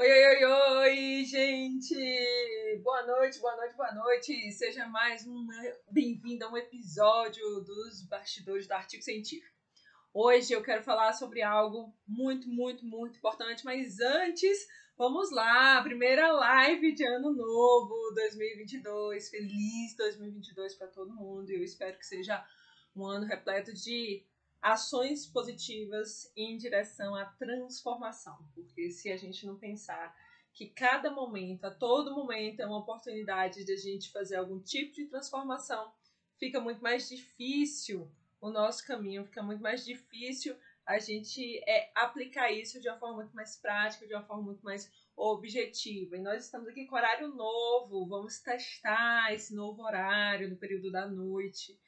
Oi, oi, oi, oi, gente! Boa noite, boa noite, boa noite! Seja mais um bem-vindo a um episódio dos bastidores do artigo científico. Hoje eu quero falar sobre algo muito, muito, muito importante, mas antes, vamos lá! Primeira live de ano novo 2022. Feliz 2022 para todo mundo eu espero que seja um ano repleto de ações positivas em direção à transformação. Porque se a gente não pensar que cada momento, a todo momento, é uma oportunidade de a gente fazer algum tipo de transformação, fica muito mais difícil o nosso caminho, fica muito mais difícil a gente é, aplicar isso de uma forma muito mais prática, de uma forma muito mais objetiva. E nós estamos aqui com horário novo, vamos testar esse novo horário no período da noite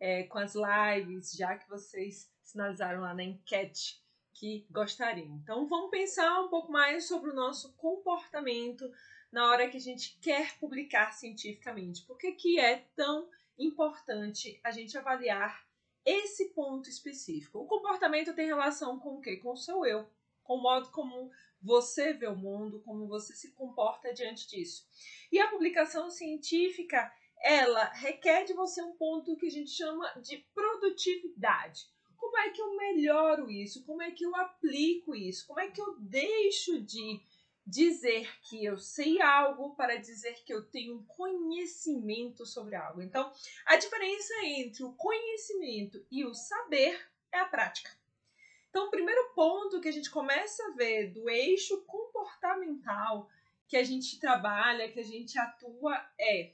é, com as lives, já que vocês sinalizaram lá na enquete que gostariam. Então vamos pensar um pouco mais sobre o nosso comportamento na hora que a gente quer publicar cientificamente. Por que, que é tão importante a gente avaliar esse ponto específico? O comportamento tem relação com o quê? Com o seu eu, com o modo como você vê o mundo, como você se comporta diante disso. E a publicação científica ela requer de você um ponto que a gente chama de produtividade. Como é que eu melhoro isso? Como é que eu aplico isso? Como é que eu deixo de dizer que eu sei algo para dizer que eu tenho conhecimento sobre algo? Então, a diferença entre o conhecimento e o saber é a prática. Então, o primeiro ponto que a gente começa a ver do eixo comportamental que a gente trabalha, que a gente atua é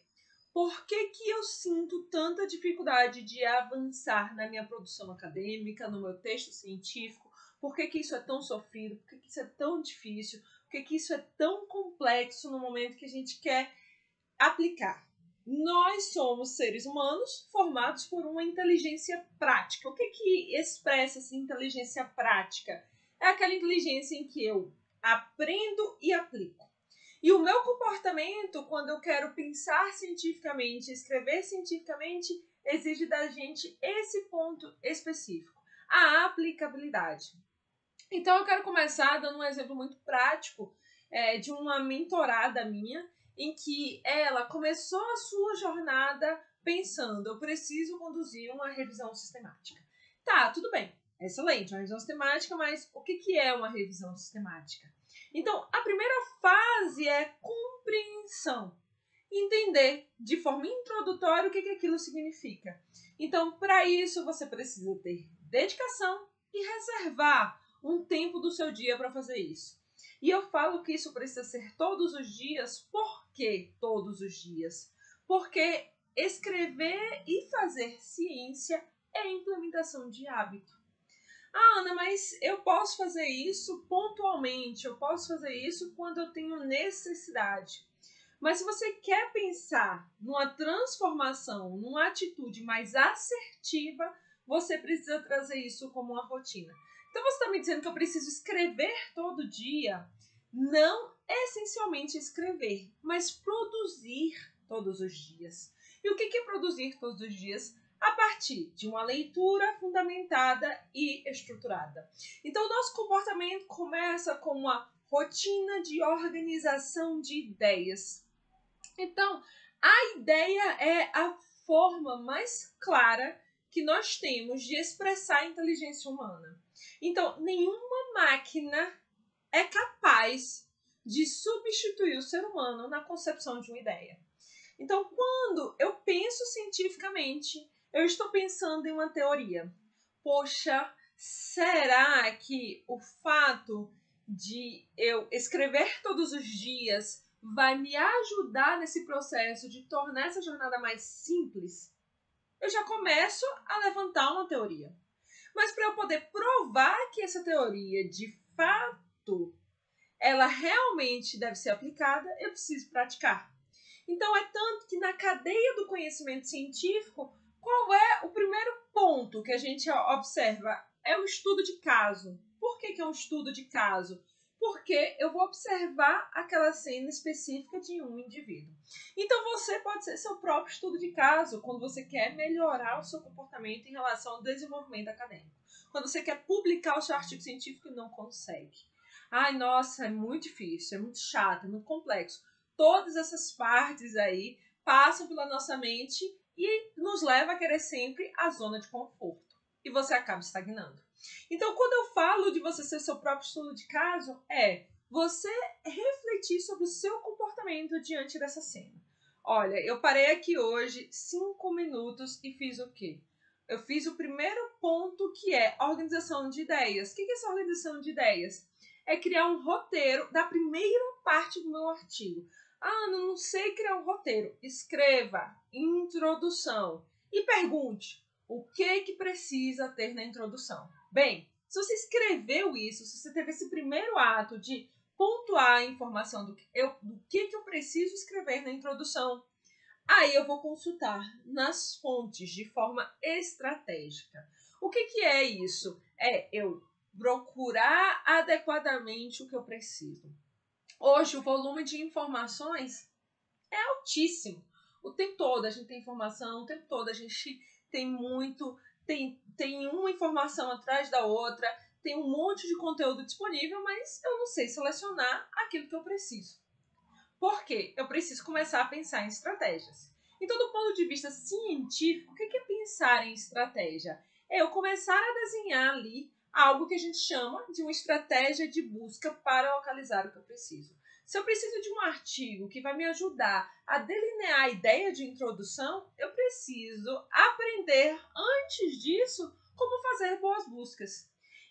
por que, que eu sinto tanta dificuldade de avançar na minha produção acadêmica, no meu texto científico? Por que, que isso é tão sofrido? Por que, que isso é tão difícil? Por que, que isso é tão complexo no momento que a gente quer aplicar? Nós somos seres humanos formados por uma inteligência prática. O que, que expressa essa inteligência prática? É aquela inteligência em que eu aprendo e aplico. E o meu comportamento, quando eu quero pensar cientificamente, escrever cientificamente, exige da gente esse ponto específico, a aplicabilidade. Então eu quero começar dando um exemplo muito prático é, de uma mentorada minha, em que ela começou a sua jornada pensando: eu preciso conduzir uma revisão sistemática. Tá, tudo bem, excelente, uma revisão sistemática, mas o que, que é uma revisão sistemática? Então, a primeira fase é compreensão. Entender de forma introdutória o que, que aquilo significa. Então, para isso, você precisa ter dedicação e reservar um tempo do seu dia para fazer isso. E eu falo que isso precisa ser todos os dias, por que todos os dias? Porque escrever e fazer ciência é implementação de hábito. Ah, Ana, mas eu posso fazer isso pontualmente, eu posso fazer isso quando eu tenho necessidade. Mas se você quer pensar numa transformação, numa atitude mais assertiva, você precisa trazer isso como uma rotina. Então você está me dizendo que eu preciso escrever todo dia? Não essencialmente escrever, mas produzir todos os dias. E o que é produzir todos os dias? A partir de uma leitura fundamentada e estruturada. Então, nosso comportamento começa com uma rotina de organização de ideias. Então, a ideia é a forma mais clara que nós temos de expressar a inteligência humana. Então, nenhuma máquina é capaz de substituir o ser humano na concepção de uma ideia. Então, quando eu penso cientificamente, eu estou pensando em uma teoria. Poxa, será que o fato de eu escrever todos os dias vai me ajudar nesse processo de tornar essa jornada mais simples? Eu já começo a levantar uma teoria. Mas para eu poder provar que essa teoria de fato ela realmente deve ser aplicada, eu preciso praticar. Então é tanto que na cadeia do conhecimento científico qual é o primeiro ponto que a gente observa? É o estudo de caso. Por que, que é um estudo de caso? Porque eu vou observar aquela cena específica de um indivíduo. Então você pode ser seu próprio estudo de caso quando você quer melhorar o seu comportamento em relação ao desenvolvimento acadêmico. Quando você quer publicar o seu artigo científico e não consegue. Ai, nossa, é muito difícil, é muito chato, é muito complexo. Todas essas partes aí passam pela nossa mente e nos leva a querer sempre a zona de conforto. E você acaba estagnando. Então, quando eu falo de você ser seu próprio estudo de caso, é você refletir sobre o seu comportamento diante dessa cena. Olha, eu parei aqui hoje cinco minutos e fiz o quê? Eu fiz o primeiro ponto que é organização de ideias. O que é essa organização de ideias? É criar um roteiro da primeira parte do meu artigo. Ah, não sei criar um roteiro. Escreva introdução e pergunte o que que precisa ter na introdução. Bem, se você escreveu isso, se você teve esse primeiro ato de pontuar a informação do que eu, do que, que eu preciso escrever na introdução, aí eu vou consultar nas fontes de forma estratégica. O que, que é isso? É eu procurar adequadamente o que eu preciso. Hoje o volume de informações é altíssimo. O tempo todo a gente tem informação, o tempo todo a gente tem muito, tem, tem uma informação atrás da outra, tem um monte de conteúdo disponível, mas eu não sei selecionar aquilo que eu preciso. Por quê? Eu preciso começar a pensar em estratégias. Então, do ponto de vista científico, o que é pensar em estratégia? É eu começar a desenhar ali algo que a gente chama de uma estratégia de busca para localizar o que eu preciso. Se eu preciso de um artigo que vai me ajudar a delinear a ideia de introdução, eu preciso aprender antes disso como fazer boas buscas.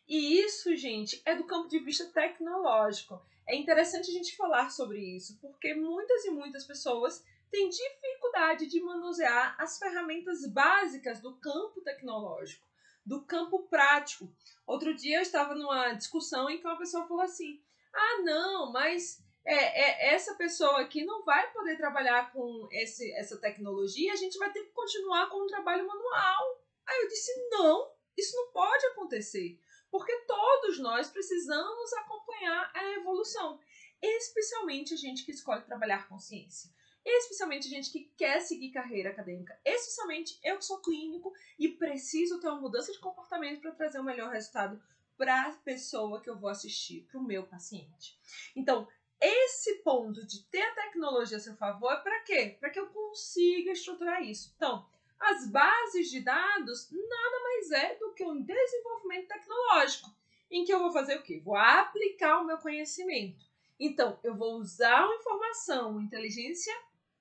E isso, gente, é do campo de vista tecnológico. É interessante a gente falar sobre isso, porque muitas e muitas pessoas têm dificuldade de manusear as ferramentas básicas do campo tecnológico do campo prático. Outro dia eu estava numa discussão em que uma pessoa falou assim: ah, não, mas é, é, essa pessoa aqui não vai poder trabalhar com esse, essa tecnologia, a gente vai ter que continuar com o trabalho manual. Aí eu disse: não, isso não pode acontecer, porque todos nós precisamos acompanhar a evolução, especialmente a gente que escolhe trabalhar com ciência especialmente gente que quer seguir carreira acadêmica, especialmente eu que sou clínico e preciso ter uma mudança de comportamento para trazer o um melhor resultado para a pessoa que eu vou assistir, para o meu paciente. Então, esse ponto de ter a tecnologia a seu favor é para quê? Para que eu consiga estruturar isso. Então, as bases de dados nada mais é do que um desenvolvimento tecnológico, em que eu vou fazer o quê? Vou aplicar o meu conhecimento. Então, eu vou usar uma informação, inteligência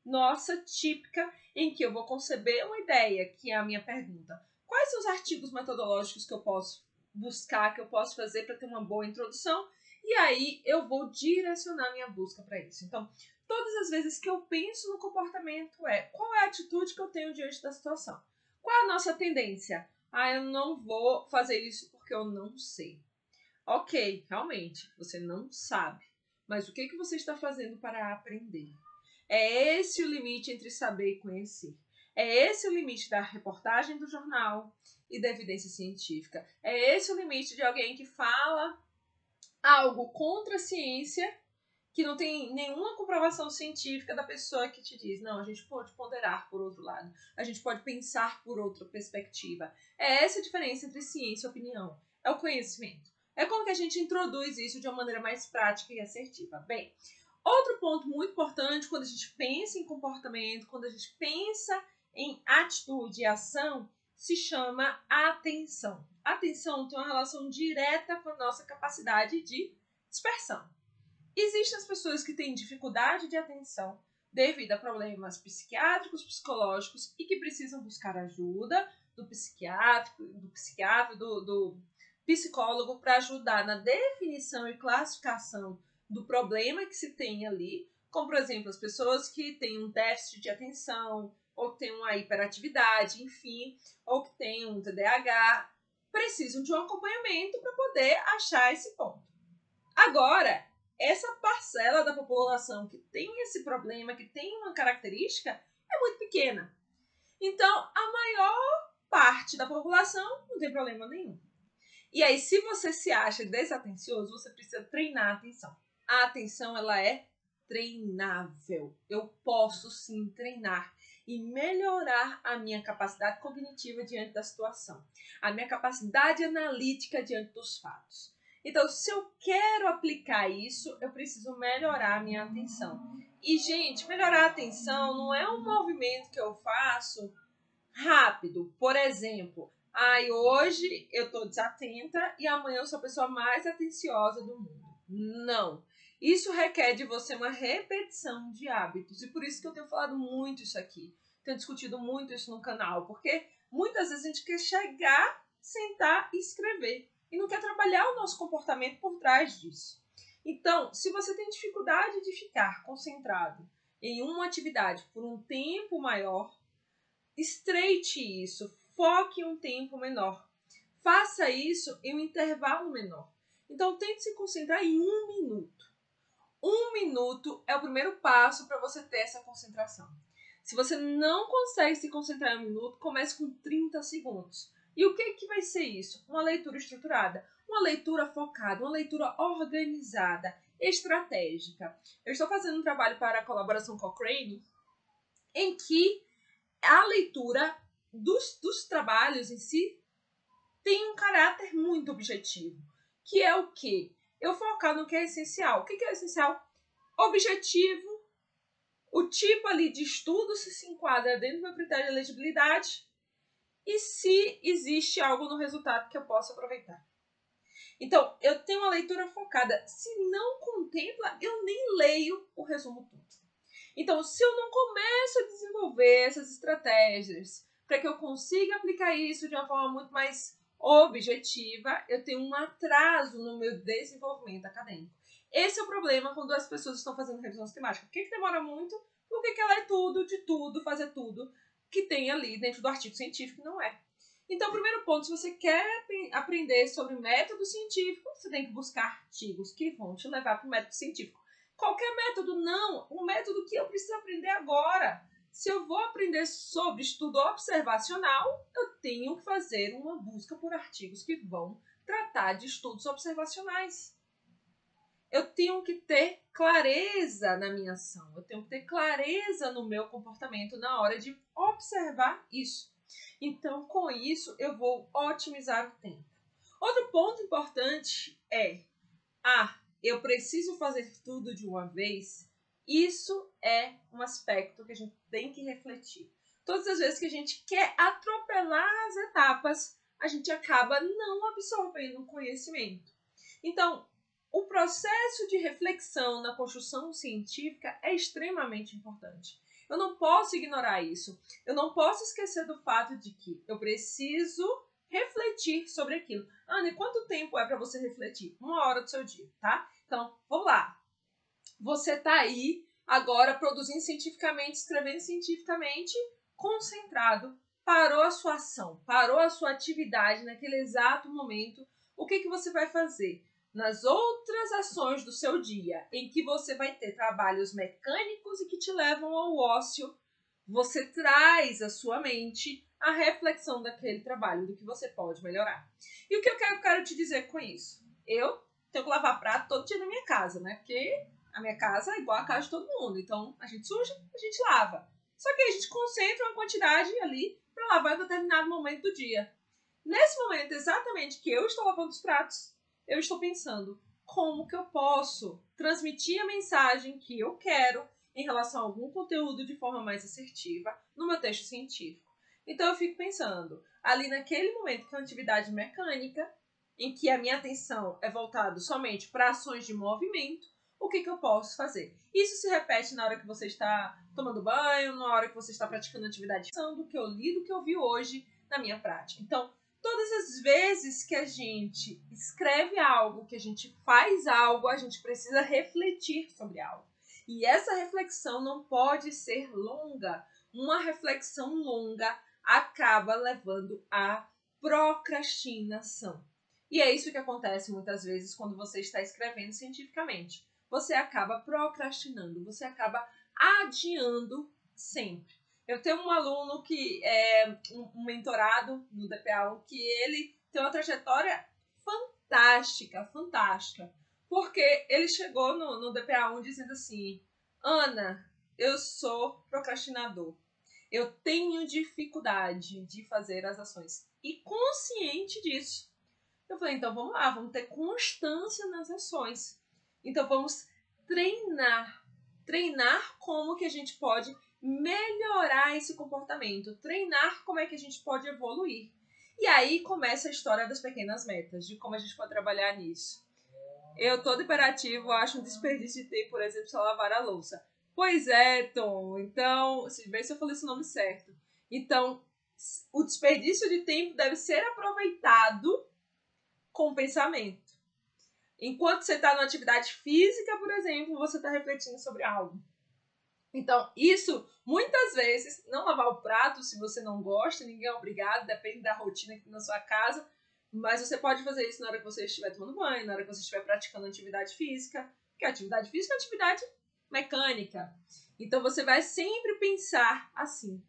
nossa típica em que eu vou conceber uma ideia, que é a minha pergunta. Quais são os artigos metodológicos que eu posso buscar, que eu posso fazer para ter uma boa introdução? E aí eu vou direcionar minha busca para isso. Então, todas as vezes que eu penso no comportamento é qual é a atitude que eu tenho diante da situação? Qual é a nossa tendência? Ah, eu não vou fazer isso porque eu não sei. Ok, realmente, você não sabe. Mas o que, que você está fazendo para aprender? É esse o limite entre saber e conhecer. É esse o limite da reportagem do jornal e da evidência científica. É esse o limite de alguém que fala algo contra a ciência que não tem nenhuma comprovação científica da pessoa que te diz, não, a gente pode ponderar por outro lado, a gente pode pensar por outra perspectiva. É essa a diferença entre ciência e opinião. É o conhecimento. É como que a gente introduz isso de uma maneira mais prática e assertiva. Bem, Outro ponto muito importante quando a gente pensa em comportamento, quando a gente pensa em atitude e ação, se chama atenção. Atenção tem uma relação direta com a nossa capacidade de dispersão. Existem as pessoas que têm dificuldade de atenção devido a problemas psiquiátricos, psicológicos e que precisam buscar ajuda do psiquiátrico, do psiquiatra, do, do psicólogo para ajudar na definição e classificação do problema que se tem ali, como por exemplo as pessoas que têm um déficit de atenção, ou que têm uma hiperatividade, enfim, ou que têm um TDAH, precisam de um acompanhamento para poder achar esse ponto. Agora, essa parcela da população que tem esse problema, que tem uma característica, é muito pequena. Então, a maior parte da população não tem problema nenhum. E aí, se você se acha desatencioso, você precisa treinar a atenção a atenção ela é treinável. Eu posso sim treinar e melhorar a minha capacidade cognitiva diante da situação, a minha capacidade analítica diante dos fatos. Então, se eu quero aplicar isso, eu preciso melhorar a minha atenção. E, gente, melhorar a atenção não é um movimento que eu faço rápido. Por exemplo, ai, hoje eu tô desatenta e amanhã eu sou a pessoa mais atenciosa do mundo. Não. Isso requer de você uma repetição de hábitos. E por isso que eu tenho falado muito isso aqui. Tenho discutido muito isso no canal. Porque muitas vezes a gente quer chegar, sentar e escrever. E não quer trabalhar o nosso comportamento por trás disso. Então, se você tem dificuldade de ficar concentrado em uma atividade por um tempo maior, estreite isso, foque um tempo menor. Faça isso em um intervalo menor. Então, tente se concentrar em um minuto. Um minuto é o primeiro passo para você ter essa concentração. Se você não consegue se concentrar em um minuto, comece com 30 segundos. E o que, que vai ser isso? Uma leitura estruturada, uma leitura focada, uma leitura organizada, estratégica. Eu estou fazendo um trabalho para a colaboração Cochrane em que a leitura dos, dos trabalhos em si tem um caráter muito objetivo, que é o que? Eu focar no que é essencial. O que é essencial? Objetivo, o tipo ali de estudo se se enquadra dentro do meu critério de elegibilidade e se existe algo no resultado que eu possa aproveitar. Então, eu tenho uma leitura focada. Se não contempla, eu nem leio o resumo todo. Então, se eu não começo a desenvolver essas estratégias para que eu consiga aplicar isso de uma forma muito mais objetiva, eu tenho um atraso no meu desenvolvimento acadêmico. Esse é o problema quando as pessoas estão fazendo revisão sistemática. Por que, que demora muito? Porque que ela é tudo, de tudo, fazer tudo que tem ali dentro do artigo científico, não é. Então, primeiro ponto, se você quer aprender sobre método científico, você tem que buscar artigos que vão te levar para o método científico. Qualquer método, não. O método que eu preciso aprender agora. Se eu vou aprender sobre estudo observacional, eu tenho que fazer uma busca por artigos que vão tratar de estudos observacionais. Eu tenho que ter clareza na minha ação, eu tenho que ter clareza no meu comportamento na hora de observar isso. Então, com isso, eu vou otimizar o tempo. Outro ponto importante é: ah, eu preciso fazer tudo de uma vez. Isso é um aspecto que a gente tem que refletir. Todas as vezes que a gente quer atropelar as etapas, a gente acaba não absorvendo o conhecimento. Então, o processo de reflexão na construção científica é extremamente importante. Eu não posso ignorar isso. Eu não posso esquecer do fato de que eu preciso refletir sobre aquilo. Ana, quanto tempo é para você refletir? Uma hora do seu dia, tá? Então, vamos lá. Você tá aí agora produzindo cientificamente, escrevendo cientificamente, concentrado, parou a sua ação, parou a sua atividade naquele exato momento. O que, que você vai fazer? nas outras ações do seu dia, em que você vai ter trabalhos mecânicos e que te levam ao ócio, você traz à sua mente a reflexão daquele trabalho, do que você pode melhorar. E o que eu quero, quero te dizer com isso? Eu tenho que lavar prato todo dia na minha casa, né? Porque a minha casa é igual a casa de todo mundo. Então, a gente suja, a gente lava. Só que a gente concentra uma quantidade ali para lavar em determinado momento do dia. Nesse momento exatamente que eu estou lavando os pratos, eu estou pensando como que eu posso transmitir a mensagem que eu quero em relação a algum conteúdo de forma mais assertiva no meu texto científico. Então eu fico pensando, ali naquele momento que é uma atividade mecânica, em que a minha atenção é voltada somente para ações de movimento, o que, que eu posso fazer? Isso se repete na hora que você está tomando banho, na hora que você está praticando atividade do que eu li, do que eu vi hoje na minha prática. Então, todas as vezes que a gente escreve algo, que a gente faz algo, a gente precisa refletir sobre algo. E essa reflexão não pode ser longa. Uma reflexão longa acaba levando à procrastinação. E é isso que acontece muitas vezes quando você está escrevendo cientificamente. Você acaba procrastinando, você acaba adiando sempre. Eu tenho um aluno que é um mentorado no DPA que ele tem uma trajetória fantástica, fantástica. Porque ele chegou no, no DPA1 dizendo assim: Ana, eu sou procrastinador. Eu tenho dificuldade de fazer as ações. E consciente disso, Eu falei, então vamos lá, vamos ter constância nas ações. Então vamos treinar. Treinar como que a gente pode melhorar esse comportamento, treinar como é que a gente pode evoluir. E aí começa a história das pequenas metas, de como a gente pode trabalhar nisso. Eu, todo imperativo, acho um desperdício de tempo, por exemplo, só lavar a louça. Pois é, Tom. Então, se vê se eu falei esse nome certo. Então, o desperdício de tempo deve ser aproveitado com pensamento. Enquanto você está na atividade física, por exemplo, você está refletindo sobre algo. Então, isso muitas vezes, não lavar o prato se você não gosta, ninguém é obrigado, depende da rotina aqui na sua casa, mas você pode fazer isso na hora que você estiver tomando banho, na hora que você estiver praticando atividade física, porque atividade física é atividade mecânica. Então você vai sempre pensar assim: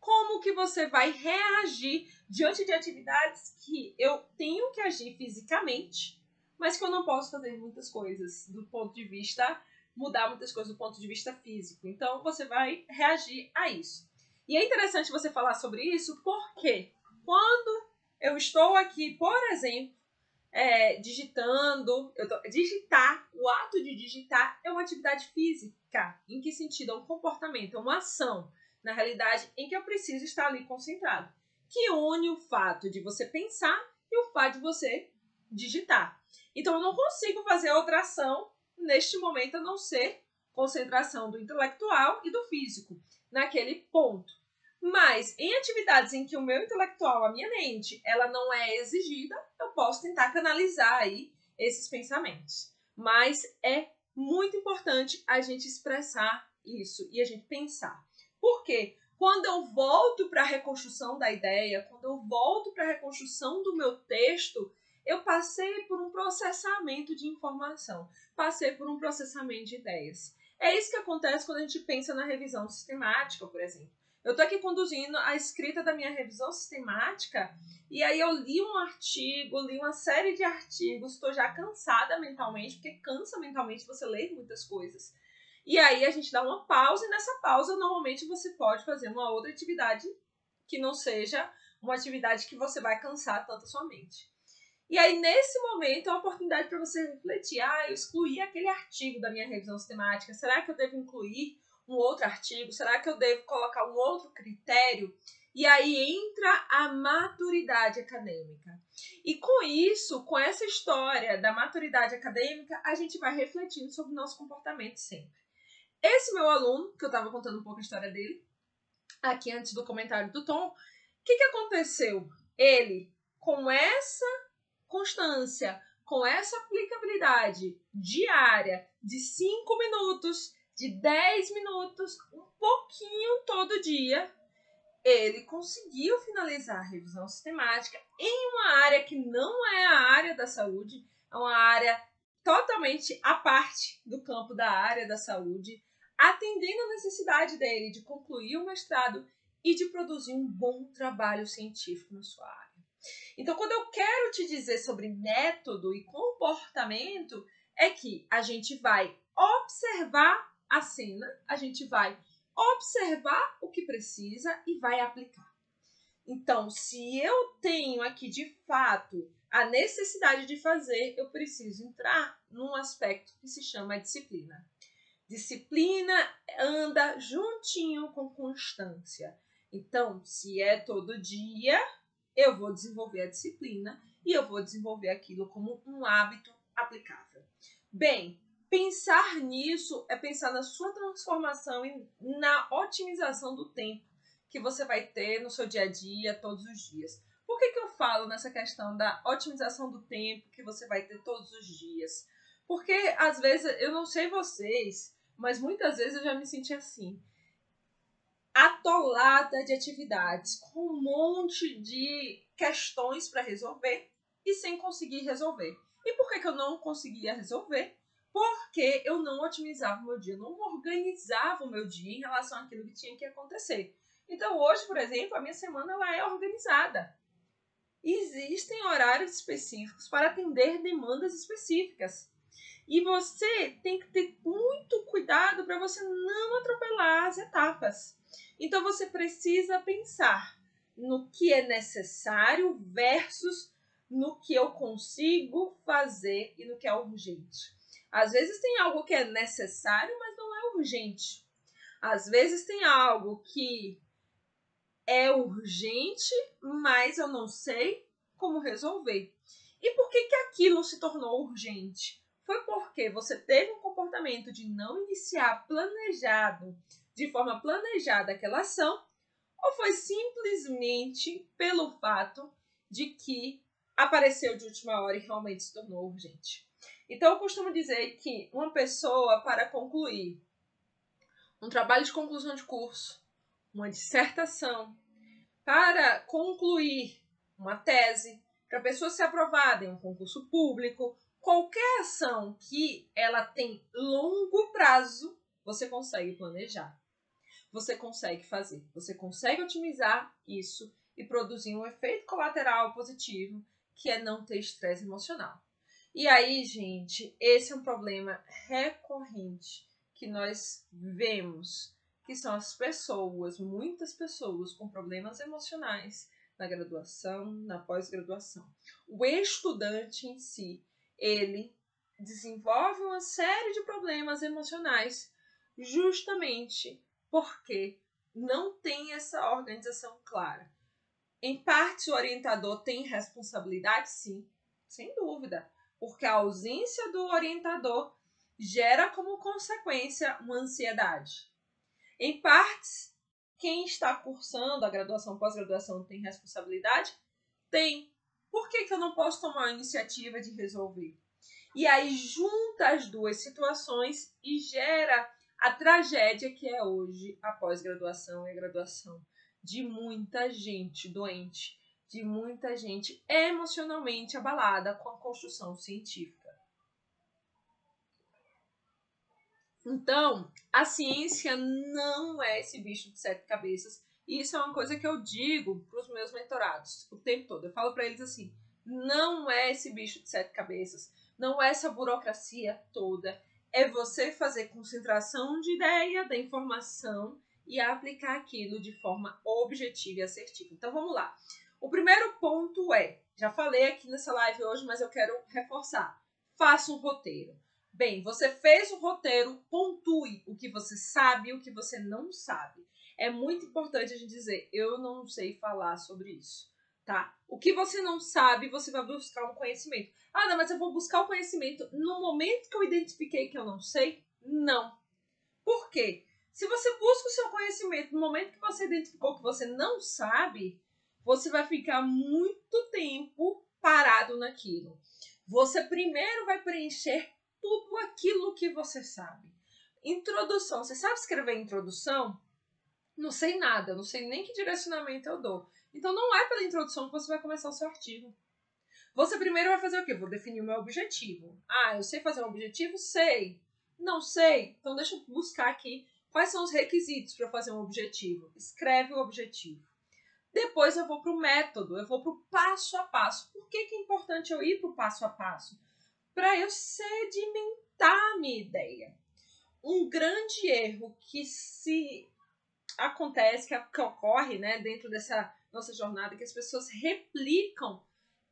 como que você vai reagir diante de atividades que eu tenho que agir fisicamente, mas que eu não posso fazer muitas coisas do ponto de vista mudar muitas coisas do ponto de vista físico. Então você vai reagir a isso. E é interessante você falar sobre isso porque quando eu estou aqui, por exemplo, é, digitando, tô, digitar, o ato de digitar é uma atividade física. Em que sentido? É um comportamento, é uma ação, na realidade, em que eu preciso estar ali concentrado. Que une o fato de você pensar e o fato de você digitar. Então eu não consigo fazer outra ação neste momento, a não ser concentração do intelectual e do físico, naquele ponto. Mas em atividades em que o meu intelectual, a minha mente, ela não é exigida, eu posso tentar canalizar aí esses pensamentos. Mas é muito importante a gente expressar isso e a gente pensar. Por quê? Quando eu volto para a reconstrução da ideia, quando eu volto para a reconstrução do meu texto, eu passei por um processamento de informação, passei por um processamento de ideias. É isso que acontece quando a gente pensa na revisão sistemática, por exemplo. Eu estou aqui conduzindo a escrita da minha revisão sistemática e aí eu li um artigo, li uma série de artigos, estou já cansada mentalmente, porque cansa mentalmente você ler muitas coisas. E aí a gente dá uma pausa e nessa pausa normalmente você pode fazer uma outra atividade que não seja uma atividade que você vai cansar tanto a sua mente. E aí, nesse momento, é uma oportunidade para você refletir. Ah, eu excluí aquele artigo da minha revisão sistemática. Será que eu devo incluir um outro artigo? Será que eu devo colocar um outro critério? E aí entra a maturidade acadêmica. E com isso, com essa história da maturidade acadêmica, a gente vai refletindo sobre o nosso comportamento sempre. Esse meu aluno, que eu estava contando um pouco a história dele, aqui antes do comentário do Tom, o que, que aconteceu? Ele, com essa constância, com essa aplicabilidade diária de 5 minutos, de 10 minutos, um pouquinho todo dia, ele conseguiu finalizar a revisão sistemática em uma área que não é a área da saúde, é uma área totalmente à parte do campo da área da saúde, atendendo a necessidade dele de concluir o mestrado e de produzir um bom trabalho científico na sua área. Então, quando eu quero te dizer sobre método e comportamento, é que a gente vai observar a cena, a gente vai observar o que precisa e vai aplicar. Então, se eu tenho aqui de fato a necessidade de fazer, eu preciso entrar num aspecto que se chama disciplina. Disciplina anda juntinho com constância. Então, se é todo dia, eu vou desenvolver a disciplina e eu vou desenvolver aquilo como um hábito aplicável. Bem, pensar nisso é pensar na sua transformação e na otimização do tempo que você vai ter no seu dia a dia, todos os dias. Por que, que eu falo nessa questão da otimização do tempo que você vai ter todos os dias? Porque às vezes, eu não sei vocês, mas muitas vezes eu já me senti assim atolada de atividades, com um monte de questões para resolver e sem conseguir resolver. E por que, que eu não conseguia resolver? Porque eu não otimizava o meu dia, não organizava o meu dia em relação àquilo que tinha que acontecer. Então hoje, por exemplo, a minha semana ela é organizada. Existem horários específicos para atender demandas específicas. E você tem que ter muito cuidado para você não atropelar as etapas. Então você precisa pensar no que é necessário versus no que eu consigo fazer e no que é urgente. Às vezes tem algo que é necessário, mas não é urgente. Às vezes tem algo que é urgente, mas eu não sei como resolver. E por que, que aquilo se tornou urgente? Foi porque você teve um comportamento de não iniciar planejado, de forma planejada aquela ação, ou foi simplesmente pelo fato de que apareceu de última hora e realmente se tornou urgente. Então eu costumo dizer que uma pessoa para concluir um trabalho de conclusão de curso, uma dissertação, para concluir uma tese, para a pessoa ser aprovada em um concurso público, qualquer ação que ela tem longo prazo, você consegue planejar. Você consegue fazer. Você consegue otimizar isso e produzir um efeito colateral positivo, que é não ter estresse emocional. E aí, gente, esse é um problema recorrente que nós vemos, que são as pessoas, muitas pessoas com problemas emocionais na graduação, na pós-graduação. O estudante em si, ele desenvolve uma série de problemas emocionais justamente porque não tem essa organização clara. Em parte, o orientador tem responsabilidade, sim, sem dúvida, porque a ausência do orientador gera como consequência uma ansiedade. Em partes, quem está cursando a graduação, pós-graduação tem responsabilidade? Tem. Por que, que eu não posso tomar a iniciativa de resolver? E aí junta as duas situações e gera a tragédia que é hoje a pós-graduação e a graduação de muita gente doente, de muita gente emocionalmente abalada com a construção científica. Então, a ciência não é esse bicho de sete cabeças. E isso é uma coisa que eu digo para os meus mentorados o tempo todo. Eu falo para eles assim: não é esse bicho de sete cabeças, não é essa burocracia toda. É você fazer concentração de ideia, da informação e aplicar aquilo de forma objetiva e assertiva. Então vamos lá. O primeiro ponto é: já falei aqui nessa live hoje, mas eu quero reforçar. Faça um roteiro. Bem, você fez o roteiro, pontue o que você sabe e o que você não sabe. É muito importante a gente dizer, eu não sei falar sobre isso, tá? O que você não sabe, você vai buscar um conhecimento. Ah, não, mas eu vou buscar o conhecimento no momento que eu identifiquei que eu não sei? Não. Por quê? Se você busca o seu conhecimento no momento que você identificou que você não sabe, você vai ficar muito tempo parado naquilo. Você primeiro vai preencher tudo aquilo que você sabe. Introdução. Você sabe escrever introdução? Não sei nada, não sei nem que direcionamento eu dou. Então não é pela introdução que você vai começar o seu artigo. Você primeiro vai fazer o quê? Vou definir o meu objetivo. Ah, eu sei fazer um objetivo? Sei. Não sei? Então deixa eu buscar aqui quais são os requisitos para fazer um objetivo. Escreve o objetivo. Depois eu vou para o método, eu vou para o passo a passo. Por que, que é importante eu ir para o passo a passo? para eu sedimentar a minha ideia. Um grande erro que se acontece, que, que ocorre né, dentro dessa nossa jornada, que as pessoas replicam,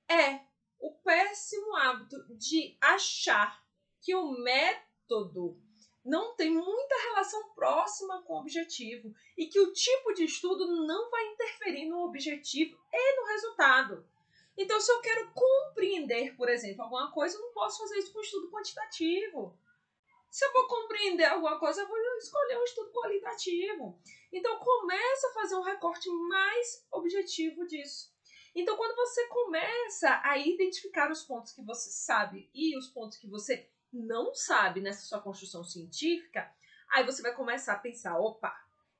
é o péssimo hábito de achar que o método não tem muita relação próxima com o objetivo e que o tipo de estudo não vai interferir no objetivo e no resultado. Então, se eu quero compreender, por exemplo, alguma coisa, eu não posso fazer isso com estudo quantitativo. Se eu vou compreender alguma coisa, eu vou escolher um estudo qualitativo. Então, começa a fazer um recorte mais objetivo disso. Então, quando você começa a identificar os pontos que você sabe e os pontos que você não sabe nessa sua construção científica, aí você vai começar a pensar: opa,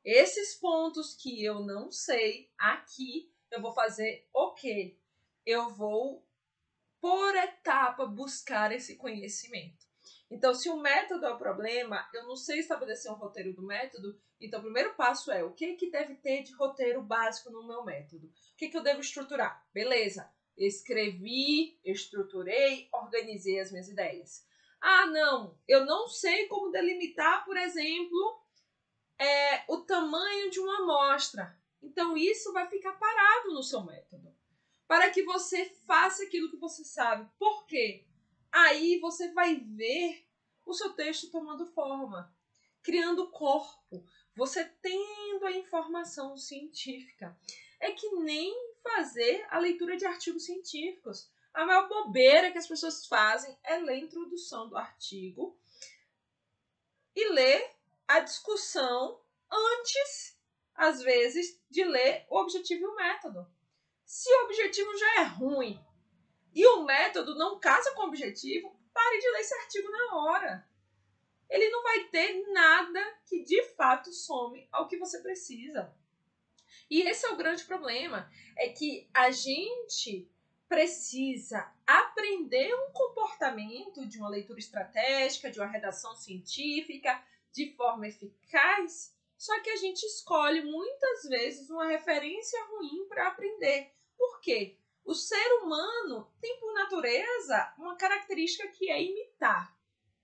esses pontos que eu não sei aqui, eu vou fazer o quê? eu vou, por etapa, buscar esse conhecimento. Então, se o método é o problema, eu não sei estabelecer um roteiro do método, então o primeiro passo é o que, que deve ter de roteiro básico no meu método? O que, que eu devo estruturar? Beleza, escrevi, estruturei, organizei as minhas ideias. Ah, não, eu não sei como delimitar, por exemplo, é, o tamanho de uma amostra. Então, isso vai ficar parado no seu método. para que você faça aquilo que você sabe. Por quê? Aí você vai ver o seu texto tomando forma, criando corpo, você tendo a informação científica. É que nem fazer a leitura de artigos científicos. A maior bobeira que as pessoas fazem é ler a introdução do artigo e ler a discussão antes, às vezes, de ler o objetivo e o método. Se o objetivo já é ruim e o método não casa com o objetivo, pare de ler esse artigo na hora. Ele não vai ter nada que de fato some ao que você precisa. E esse é o grande problema, é que a gente precisa aprender um comportamento de uma leitura estratégica, de uma redação científica, de forma eficaz, só que a gente escolhe muitas vezes uma referência ruim para aprender. Por quê? O ser humano tem por natureza uma característica que é imitar,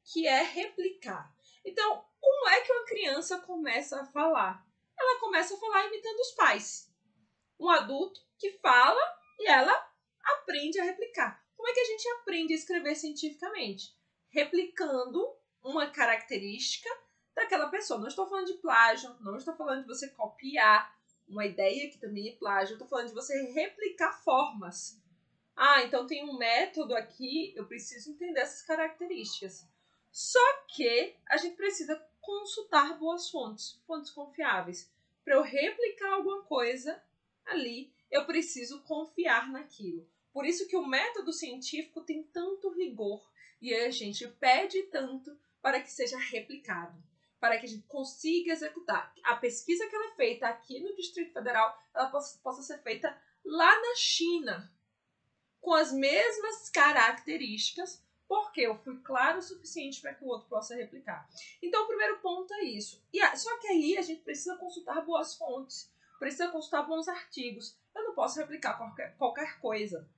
que é replicar. Então, como é que uma criança começa a falar? Ela começa a falar imitando os pais. Um adulto que fala e ela aprende a replicar. Como é que a gente aprende a escrever cientificamente? Replicando uma característica daquela pessoa. Não estou falando de plágio, não estou falando de você copiar uma ideia que também é plágio, estou falando de você replicar formas. Ah, então tem um método aqui, eu preciso entender essas características. Só que a gente precisa consultar boas fontes, fontes confiáveis. Para eu replicar alguma coisa ali, eu preciso confiar naquilo. Por isso que o método científico tem tanto rigor e a gente pede tanto para que seja replicado, para que a gente consiga executar. A pesquisa que ela é feita aqui no Distrito Federal, ela possa, possa ser feita lá na China, com as mesmas características, porque eu fui claro o suficiente para que o outro possa replicar. Então, o primeiro ponto é isso. E só que aí a gente precisa consultar boas fontes, precisa consultar bons artigos. Eu não posso replicar qualquer, qualquer coisa.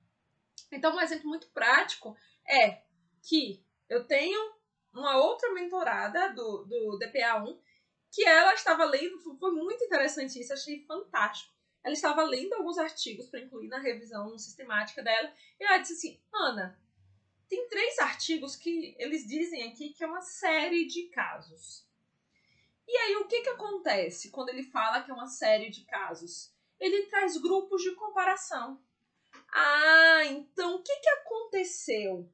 Então, um exemplo muito prático é que eu tenho uma outra mentorada do, do DPA1 que ela estava lendo, foi muito interessante isso, achei fantástico. Ela estava lendo alguns artigos para incluir na revisão sistemática dela e ela disse assim: Ana, tem três artigos que eles dizem aqui que é uma série de casos. E aí, o que, que acontece quando ele fala que é uma série de casos? Ele traz grupos de comparação. Ah, então o que, que aconteceu?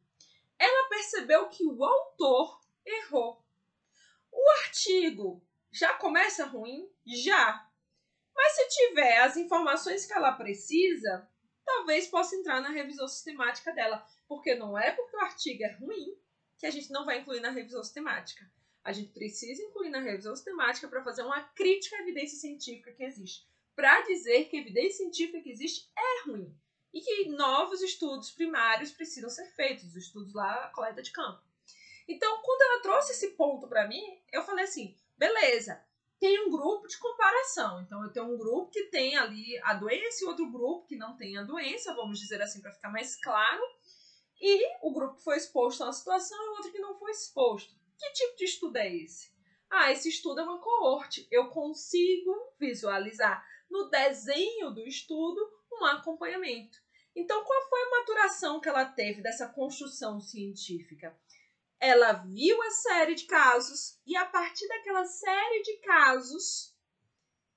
Ela percebeu que o autor errou. O artigo já começa ruim? Já. Mas se tiver as informações que ela precisa, talvez possa entrar na revisão sistemática dela. Porque não é porque o artigo é ruim que a gente não vai incluir na revisão sistemática. A gente precisa incluir na revisão sistemática para fazer uma crítica à evidência científica que existe. Para dizer que a evidência científica que existe é ruim e que novos estudos primários precisam ser feitos, os estudos lá, a coleta de campo. Então, quando ela trouxe esse ponto para mim, eu falei assim: beleza, tem um grupo de comparação. Então, eu tenho um grupo que tem ali a doença e outro grupo que não tem a doença, vamos dizer assim, para ficar mais claro. E o grupo que foi exposto a uma situação e o outro que não foi exposto. Que tipo de estudo é esse? Ah, esse estudo é uma coorte. Eu consigo visualizar no desenho do estudo um acompanhamento. Então, qual foi a maturação que ela teve dessa construção científica? Ela viu a série de casos e, a partir daquela série de casos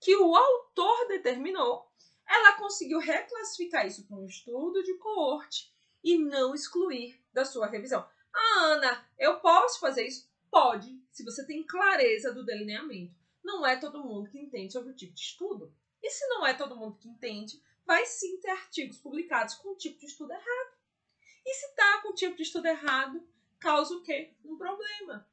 que o autor determinou, ela conseguiu reclassificar isso para um estudo de coorte e não excluir da sua revisão. Ah, Ana, eu posso fazer isso? Pode, se você tem clareza do delineamento. Não é todo mundo que entende sobre o tipo de estudo. E se não é todo mundo que entende, vai sim ter artigos publicados com o tipo de estudo errado. E se está com o tipo de estudo errado, causa o quê? Um problema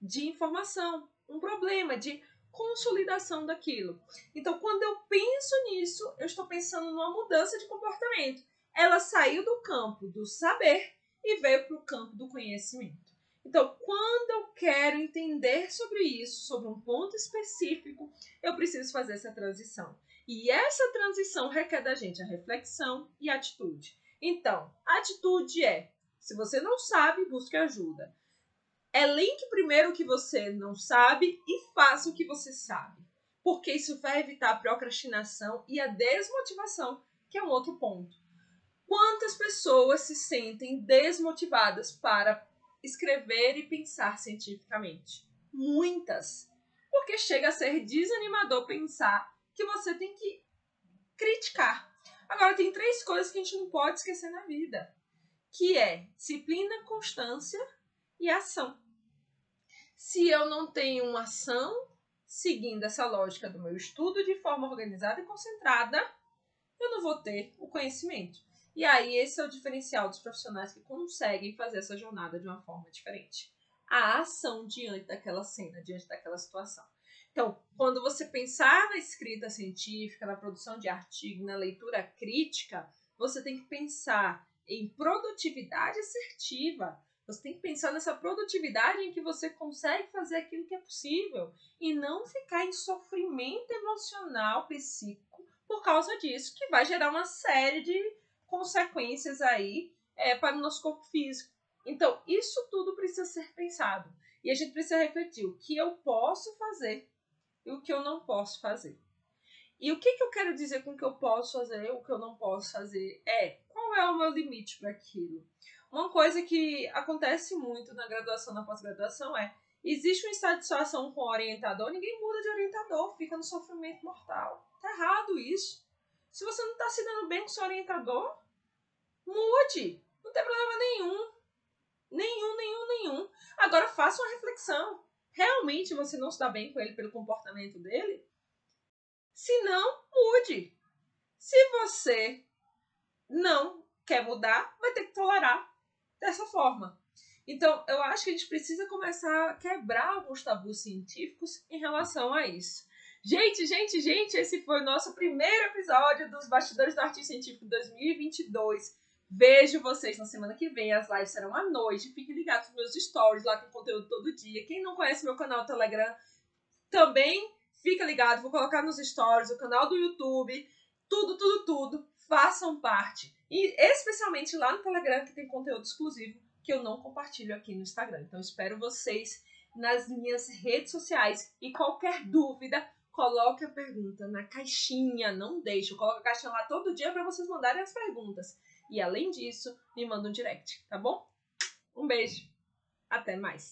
de informação, um problema de consolidação daquilo. Então, quando eu penso nisso, eu estou pensando numa mudança de comportamento. Ela saiu do campo do saber e veio para o campo do conhecimento. Então, quando eu quero entender sobre isso, sobre um ponto específico, eu preciso fazer essa transição. E essa transição requer da gente a reflexão e a atitude. Então, atitude é: se você não sabe, busque ajuda. Elenque primeiro o que você não sabe e faça o que você sabe. Porque isso vai evitar a procrastinação e a desmotivação, que é um outro ponto. Quantas pessoas se sentem desmotivadas para escrever e pensar cientificamente? Muitas. Porque chega a ser desanimador pensar que você tem que criticar. Agora, tem três coisas que a gente não pode esquecer na vida, que é disciplina, constância e ação. Se eu não tenho uma ação seguindo essa lógica do meu estudo de forma organizada e concentrada, eu não vou ter o conhecimento. E aí, esse é o diferencial dos profissionais que conseguem fazer essa jornada de uma forma diferente. A ação diante daquela cena, diante daquela situação. Então, quando você pensar na escrita científica, na produção de artigo, na leitura crítica, você tem que pensar em produtividade assertiva. Você tem que pensar nessa produtividade em que você consegue fazer aquilo que é possível e não ficar em sofrimento emocional, psíquico, por causa disso, que vai gerar uma série de consequências aí é, para o nosso corpo físico. Então, isso tudo precisa ser pensado. E a gente precisa refletir o que eu posso fazer e o que eu não posso fazer. E o que, que eu quero dizer com o que eu posso fazer o que eu não posso fazer é qual é o meu limite para aquilo. Uma coisa que acontece muito na graduação, na pós-graduação é existe uma insatisfação com o orientador, ninguém muda de orientador, fica no sofrimento mortal. Tá errado isso. Se você não está se dando bem com seu orientador, Mude. Não tem problema nenhum. Nenhum, nenhum, nenhum. Agora faça uma reflexão. Realmente você não está bem com ele pelo comportamento dele? Se não, mude. Se você não quer mudar, vai ter que tolerar dessa forma. Então, eu acho que a gente precisa começar a quebrar alguns tabus científicos em relação a isso. Gente, gente, gente, esse foi o nosso primeiro episódio dos Bastidores do Artigo Científico 2022. Vejo vocês na semana que vem. As lives serão à noite. Fiquem ligados nos meus stories, lá tem conteúdo todo dia. Quem não conhece meu canal Telegram, também fica ligado. Vou colocar nos stories, o canal do YouTube. Tudo, tudo, tudo. Façam parte. E especialmente lá no Telegram, que tem conteúdo exclusivo que eu não compartilho aqui no Instagram. Então, espero vocês nas minhas redes sociais. E qualquer dúvida, coloque a pergunta na caixinha. Não deixe. Eu coloco a caixinha lá todo dia para vocês mandarem as perguntas. E além disso, me manda um direct, tá bom? Um beijo. Até mais.